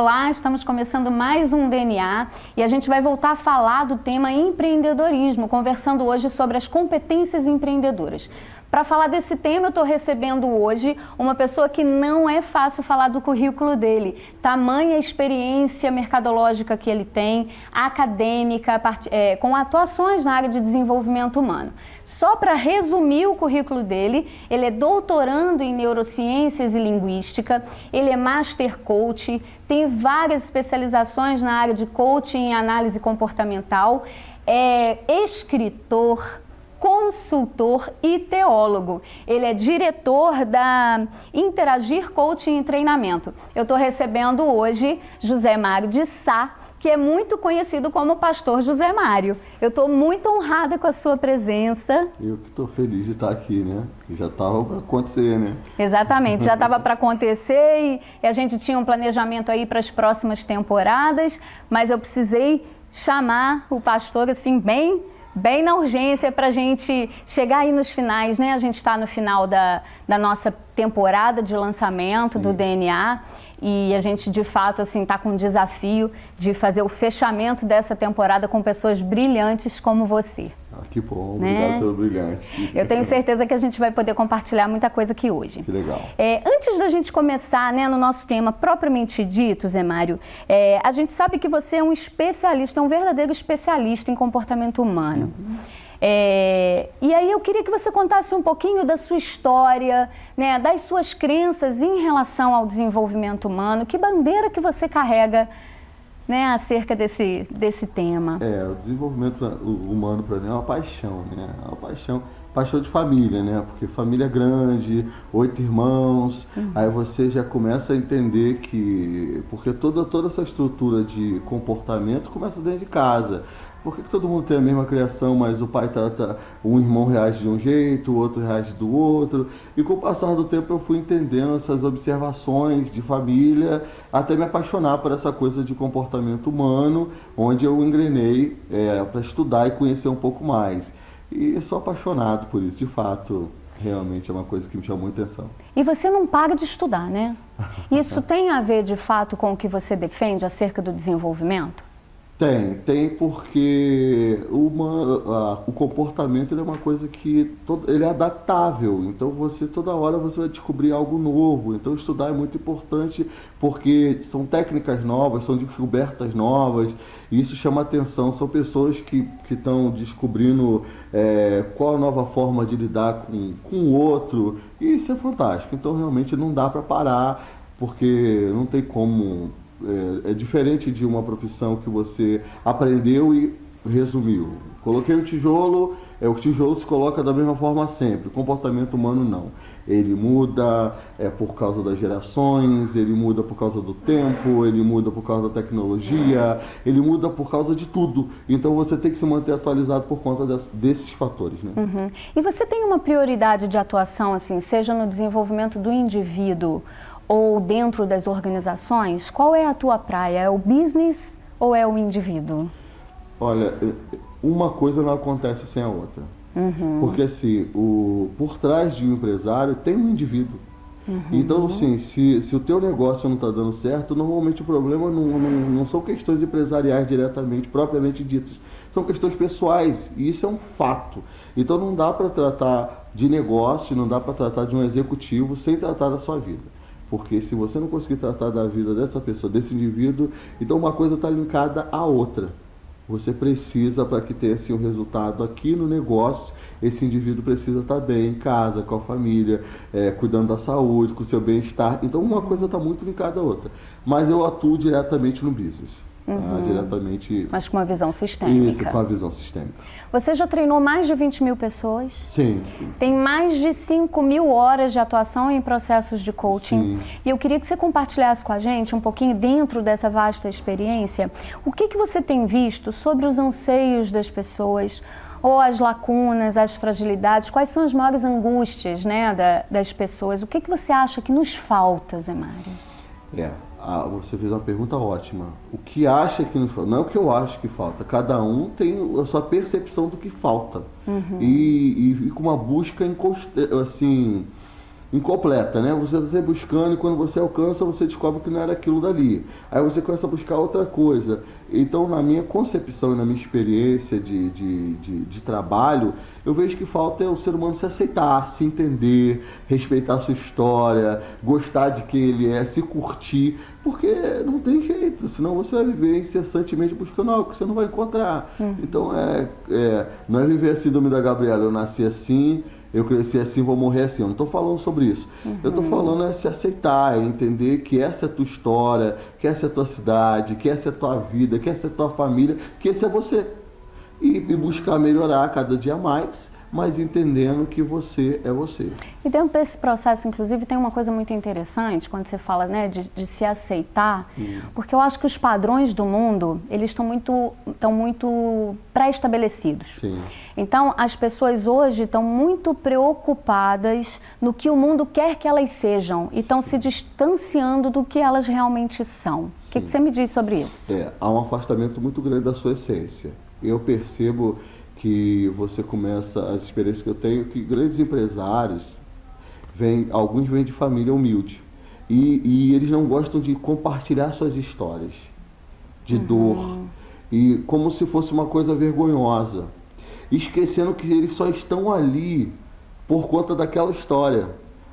Olá, estamos começando mais um DNA e a gente vai voltar a falar do tema empreendedorismo, conversando hoje sobre as competências empreendedoras. Para falar desse tema, eu estou recebendo hoje uma pessoa que não é fácil falar do currículo dele. Tamanha experiência mercadológica que ele tem, acadêmica, é, com atuações na área de desenvolvimento humano. Só para resumir o currículo dele, ele é doutorando em neurociências e linguística, ele é master coach, tem várias especializações na área de coaching e análise comportamental, é escritor, consultor e teólogo. Ele é diretor da Interagir Coaching e Treinamento. Eu estou recebendo hoje José Mário de Sá, que é muito conhecido como Pastor José Mário. Eu estou muito honrada com a sua presença. Eu que estou feliz de estar aqui, né? Já estava para acontecer, né? Exatamente, já estava para acontecer e, a gente tinha um planejamento aí para as próximas temporadas, mas eu precisei chamar o pastor assim bem bem na urgência para a gente chegar aí nos finais, né? A gente está no final da, da nossa temporada de lançamento Sim. do DNA e a gente de fato assim está com um desafio de fazer o fechamento dessa temporada com pessoas brilhantes como você. Ah, que bom, né? obrigado pelo brilhante. Eu tenho certeza que a gente vai poder compartilhar muita coisa aqui hoje. Que legal. É, antes da gente começar né, no nosso tema propriamente dito, Zé Mário, é, a gente sabe que você é um especialista, um verdadeiro especialista em comportamento humano. Uhum. É, e aí eu queria que você contasse um pouquinho da sua história, né, das suas crenças em relação ao desenvolvimento humano. Que bandeira que você carrega né, acerca desse, desse tema? É, o desenvolvimento humano para mim é uma paixão, né? É uma paixão, paixão de família, né? Porque família grande, oito irmãos, uhum. aí você já começa a entender que porque toda toda essa estrutura de comportamento começa dentro de casa. Por que, que, todo mundo tem a mesma criação, mas o pai trata, um irmão reage de um jeito, o outro reage do outro? E com o passar do tempo eu fui entendendo essas observações de família, até me apaixonar por essa coisa de comportamento humano, onde eu engrenei é, para estudar e conhecer um pouco mais. E sou apaixonado por isso, de fato. Realmente é uma coisa que me chamou a atenção. E você não para de estudar, né? Isso tem a ver de fato com o que você defende acerca do desenvolvimento? Tem, tem porque uma, a, o comportamento é uma coisa que todo, ele é adaptável, então você toda hora você vai descobrir algo novo. Então estudar é muito importante porque são técnicas novas, são descobertas novas, e isso chama atenção. São pessoas que estão descobrindo é, qual a nova forma de lidar com, com o outro, e isso é fantástico. Então realmente não dá para parar, porque não tem como é, é, diferente de uma profissão que você aprendeu e resumiu. Coloquei o tijolo, é, o tijolo se coloca da mesma forma sempre. O comportamento humano não. Ele muda é, por causa das gerações, ele muda por causa do tempo, ele muda por causa da tecnologia, ele muda por causa de tudo. Então você tem que se manter atualizado por conta des, desses fatores. Né? Uhum. E você tem uma prioridade de atuação, assim, seja no desenvolvimento do indivíduo ou dentro das organizações, qual é a tua praia? É o business ou é o indivíduo? Olha, uma coisa não acontece sem a outra. Uhum. Porque assim, o, por trás de um empresário tem um indivíduo. Uhum. Então, assim, se, se o teu negócio não está dando certo, normalmente o problema não, não, não, são questões empresariais diretamente, propriamente ditas. São questões pessoais, e isso é um fato. Então não dá para tratar de negócio, não dá para tratar de um executivo sem tratar da sua vida. Porque se você não conseguir tratar da vida dessa pessoa, desse indivíduo, então uma coisa está linkada à outra. Você precisa, para que tenha assim, um resultado aqui no negócio, esse indivíduo precisa estar tá bem em casa, com a família, é, cuidando da saúde, com o seu bem-estar. Então uma coisa está muito linkada à outra. Mas eu atuo diretamente no business. Tá? Uhum. diretamente. Mas com uma visão sistêmica. Isso, com a visão sistêmica. Você já treinou mais de 20 mil pessoas? Sim, sim. Tem mais de 5 mil horas de atuação em processos de coaching. Sim. E eu queria que você compartilhasse com a gente um pouquinho, dentro dessa vasta experiência, o que, que você tem visto sobre os anseios das pessoas, ou as lacunas, as fragilidades, quais são as maiores angústias né, da, das pessoas? O que, que você acha que nos falta, Zé Mário? É, ah, você fez uma pergunta ótima. O que acha que não falta? Não é o que eu acho que falta. Cada um tem a sua percepção do que falta. Uhum. E, e, e, com uma busca assim, incompleta, né? Você está buscando e quando você alcança, você descobre que não era aquilo dali. Aí você começa a buscar outra coisa. Então, na minha concepção e na minha experiência de, de, de, de trabalho, eu vejo que falta é o ser humano se aceitar, se entender, respeitar a sua história, gostar de quem ele é, se curtir, porque não tem jeito, senão você vai viver incessantemente buscando algo que você não vai encontrar. Uhum. Então, é, é, não é viver a síndrome da Gabriela, eu nasci assim, eu cresci assim, vou morrer assim. Eu não estou falando sobre isso. Uhum. Eu estou falando é se aceitar, é entender que essa é a tua história, que essa é a tua cidade, que essa é a tua vida, que essa é a tua família, que esse é você. E, e buscar melhorar cada dia mais mas entendendo que você é você. E dentro desse processo, inclusive, tem uma coisa muito interessante quando você fala né, de, de se aceitar, hum. porque eu acho que os padrões do mundo, eles estão muito, estão muito pré-estabelecidos. Então, as pessoas hoje estão muito preocupadas no que o mundo quer que elas sejam e estão se distanciando do que elas realmente são. O que, que, você me diz sobre isso? É, há um afastamento muito grande da sua essência. Eu percebo que você começa, as experiências que eu tenho, que grandes empresários, vêm, alguns vêm de família humilde, e, e eles não gostam de compartilhar suas histórias de uhum. dor, e como se fosse uma coisa vergonhosa, esquecendo que eles só estão ali por conta daquela história.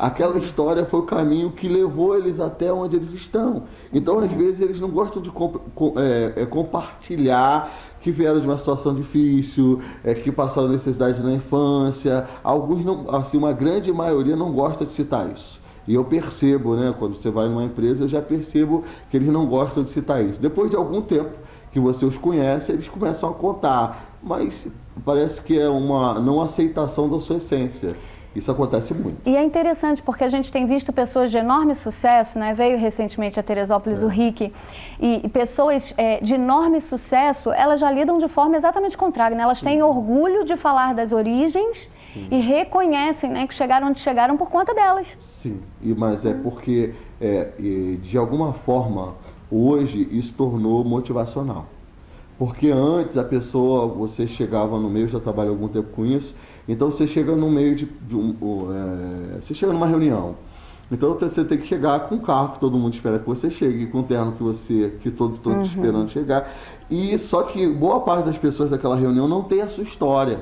Aquela história foi o caminho que levou eles até onde eles estão. Então, às vezes, eles não gostam de comp é, é, compartilhar que vieram de uma situação difícil, é, que passaram necessidade na infância. Alguns não, assim, uma grande maioria não gosta de citar isso. E eu percebo, né, quando você vai numa empresa, eu já percebo que eles não gostam de citar isso. Depois de algum tempo que você os conhece, eles começam a contar, mas parece que é uma não aceitação da sua essência. Isso acontece muito. E é interessante porque a gente tem visto pessoas de enorme sucesso, né? Veio recentemente a Teresópolis é. o Rick, e, pessoas é, de enorme sucesso, elas já lidam de forma exatamente contrária, né? Elas Sim. têm orgulho de falar das origens Sim. e reconhecem né, que chegaram onde chegaram por conta delas. Sim, e, mas é porque, é, de alguma forma, hoje isso tornou motivacional. Porque antes a pessoa, você chegava no meio, já trabalhei algum tempo com isso, então você chega no meio de, de um, é, você chega numa reunião. Então você tem que chegar com o carro que todo mundo espera que você chegue, com o terno que você, que todos estão uhum. esperando chegar. E só que boa parte das pessoas daquela reunião não tem a sua história.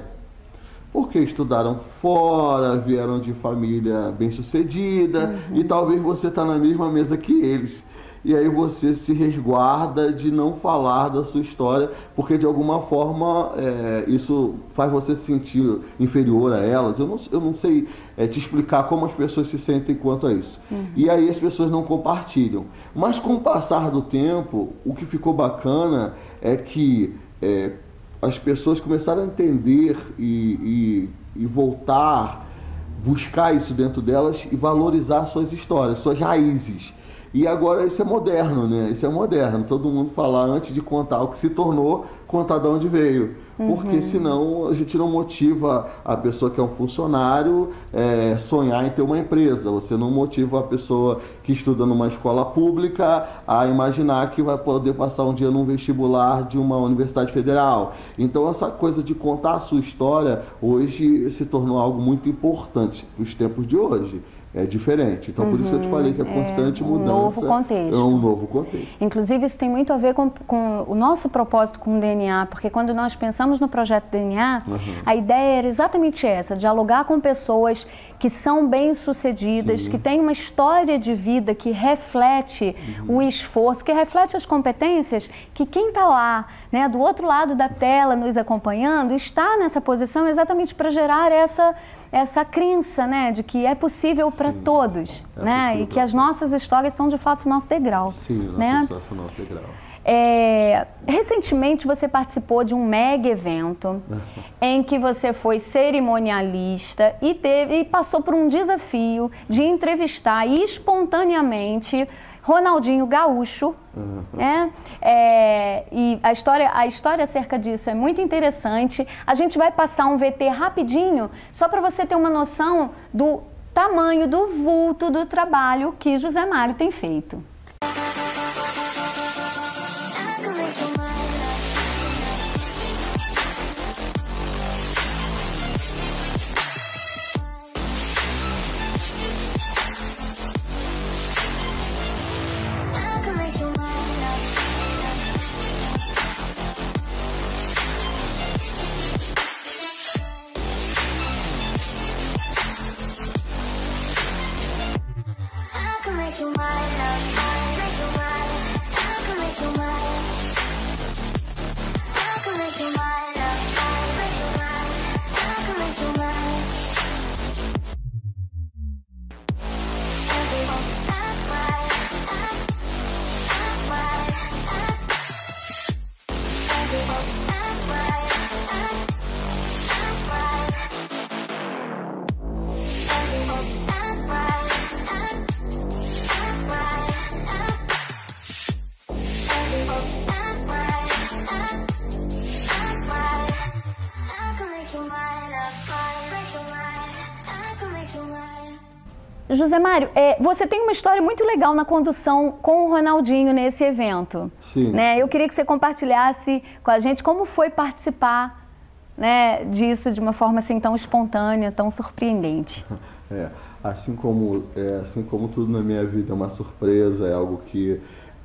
Porque estudaram fora, vieram de família bem sucedida, uhum. e talvez você está na mesma mesa que eles e aí você se resguarda de não falar da sua história, porque de alguma forma é, isso faz você se sentir inferior a elas. Eu não, eu não sei é, te explicar como as pessoas se sentem quanto a isso. Uhum. E aí as pessoas não compartilham. Mas com o passar do tempo, o que ficou bacana é que é, as pessoas começaram a entender e, e, e voltar buscar isso dentro delas e valorizar suas histórias, suas raízes. E agora isso é moderno, né? Isso é moderno. Todo mundo falar antes de contar o que se tornou, contar de onde veio. Uhum. Porque senão a gente não motiva a pessoa que é um funcionário é, sonhar em ter uma empresa. Você não motiva a pessoa que estuda numa escola pública a imaginar que vai poder passar um dia num vestibular de uma universidade federal. Então essa coisa de contar a sua história hoje se tornou algo muito importante para os tempos de hoje é diferente. Então, uhum, por isso que eu te falei que a é constante é um mudança novo contexto. é um novo contexto. Inclusive, isso tem muito a ver com, com o nosso propósito com o DNA, porque quando nós pensamos no projeto DNA, uhum. a ideia era exatamente essa, dialogar com pessoas que são bem-sucedidas, que têm uma história de vida que reflete uhum. o esforço, que reflete as competências, que quem está lá, né, do outro lado da tela, nos acompanhando, está nessa posição exatamente para gerar essa essa crença, né, de que é possível para todos, é né, e que as nossas histórias são de fato nosso degrau. Sim, né? nossa são nosso degrau. É, recentemente você participou de um mega evento em que você foi cerimonialista e, teve, e passou por um desafio de entrevistar espontaneamente Ronaldinho Gaúcho. Uhum. Né? É, e a história, a história acerca disso é muito interessante. A gente vai passar um VT rapidinho, só para você ter uma noção do tamanho, do vulto do trabalho que José Mário tem feito. José Mário, é, você tem uma história muito legal na condução com o Ronaldinho nesse evento. Sim. Né? Eu queria que você compartilhasse com a gente como foi participar né, disso de uma forma assim tão espontânea, tão surpreendente. É, assim como, é, assim como tudo na minha vida é uma surpresa, é algo que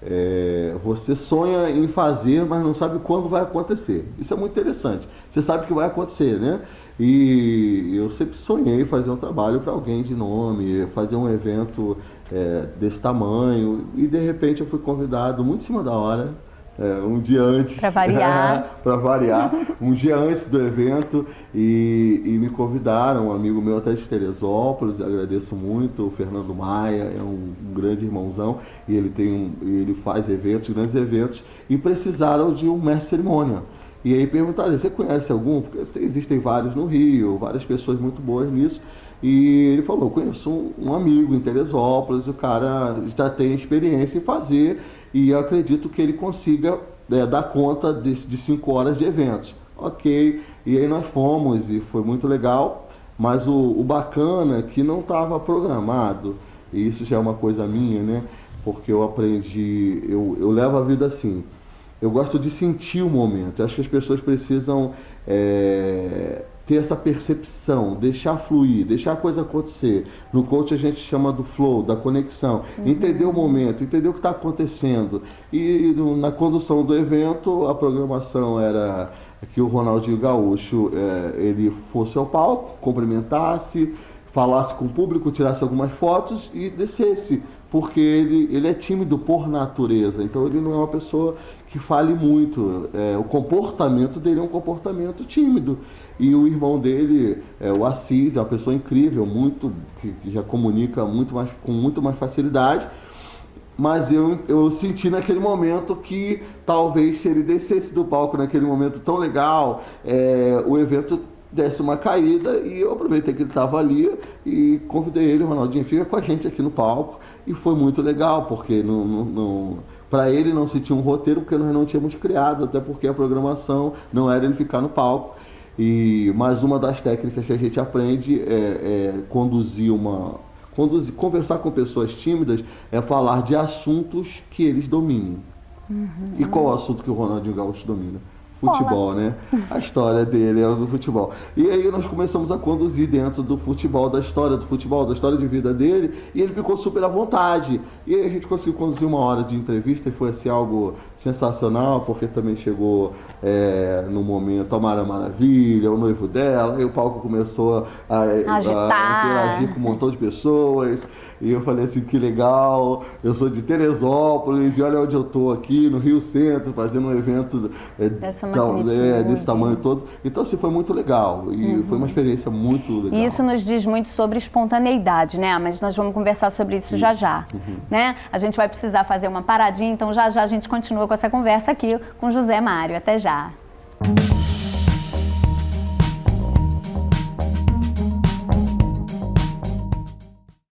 é, você sonha em fazer, mas não sabe quando vai acontecer. Isso é muito interessante. Você sabe que vai acontecer, né? E eu sempre sonhei fazer um trabalho para alguém de nome, fazer um evento é, desse tamanho. E de repente eu fui convidado muito em cima da hora é, um dia antes. Para variar. para variar. Um dia antes do evento. E, e, me convidaram, um amigo meu até de Teresópolis, agradeço muito, o Fernando Maia, é um, um grande irmãozão, e ele, tem um, ele faz eventos, grandes eventos, e precisaram de um mestre cerimônia. E aí perguntaram, você conhece algum? Porque existem vários no Rio, várias pessoas muito boas nisso. E ele falou, conheço um, um amigo em Teresópolis, o cara já tem experiência em fazer e eu acredito que ele consiga é, dar conta de, de cinco horas de eventos. Ok, e aí nós fomos e foi muito legal, mas o, o bacana é que não estava programado, e isso já é uma coisa minha, né? Porque eu aprendi, eu, eu levo a vida assim, eu gosto de sentir o momento. Eu acho que as pessoas precisam é, ter essa percepção, deixar fluir, deixar a coisa acontecer. No coach a gente chama do flow, da conexão, uhum. entender o momento, entender o que está acontecendo. E na condução do evento, a programação era que o Ronaldinho Gaúcho é, ele fosse ao palco, cumprimentasse, falasse com o público, tirasse algumas fotos e descesse porque ele, ele é tímido por natureza, então ele não é uma pessoa que fale muito. É, o comportamento dele é um comportamento tímido. E o irmão dele, é, o Assis, é uma pessoa incrível, muito que, já comunica muito mais, com muito mais facilidade. Mas eu, eu senti naquele momento que talvez se ele descesse do palco naquele momento tão legal, é, o evento desse uma caída e eu aproveitei que ele estava ali e convidei ele, Ronaldinho, fica com a gente aqui no palco. E foi muito legal, porque não, não, não para ele não se tinha um roteiro, porque nós não tínhamos criado, até porque a programação não era ele ficar no palco. E mais uma das técnicas que a gente aprende é, é conduzir uma. Conduzir, conversar com pessoas tímidas é falar de assuntos que eles dominem. Uhum. E qual o assunto que o Ronaldinho Gaúcho domina? Futebol, né? A história dele é do futebol. E aí nós começamos a conduzir dentro do futebol, da história do futebol, da história de vida dele, e ele ficou super à vontade. E aí a gente conseguiu conduzir uma hora de entrevista e foi assim algo sensacional, porque também chegou é, no momento a Mara Maravilha, o noivo dela, e o palco começou a, a, a interagir com um montão de pessoas. E eu falei assim, que legal, eu sou de Teresópolis e olha onde eu tô aqui no Rio Centro, fazendo um evento é, tal, é, desse tamanho todo. Então, assim, foi muito legal e uhum. foi uma experiência muito legal. E isso nos diz muito sobre espontaneidade, né? Mas nós vamos conversar sobre isso, isso. já já, uhum. né? A gente vai precisar fazer uma paradinha, então já já a gente continua com essa conversa aqui com José Mário. Até já.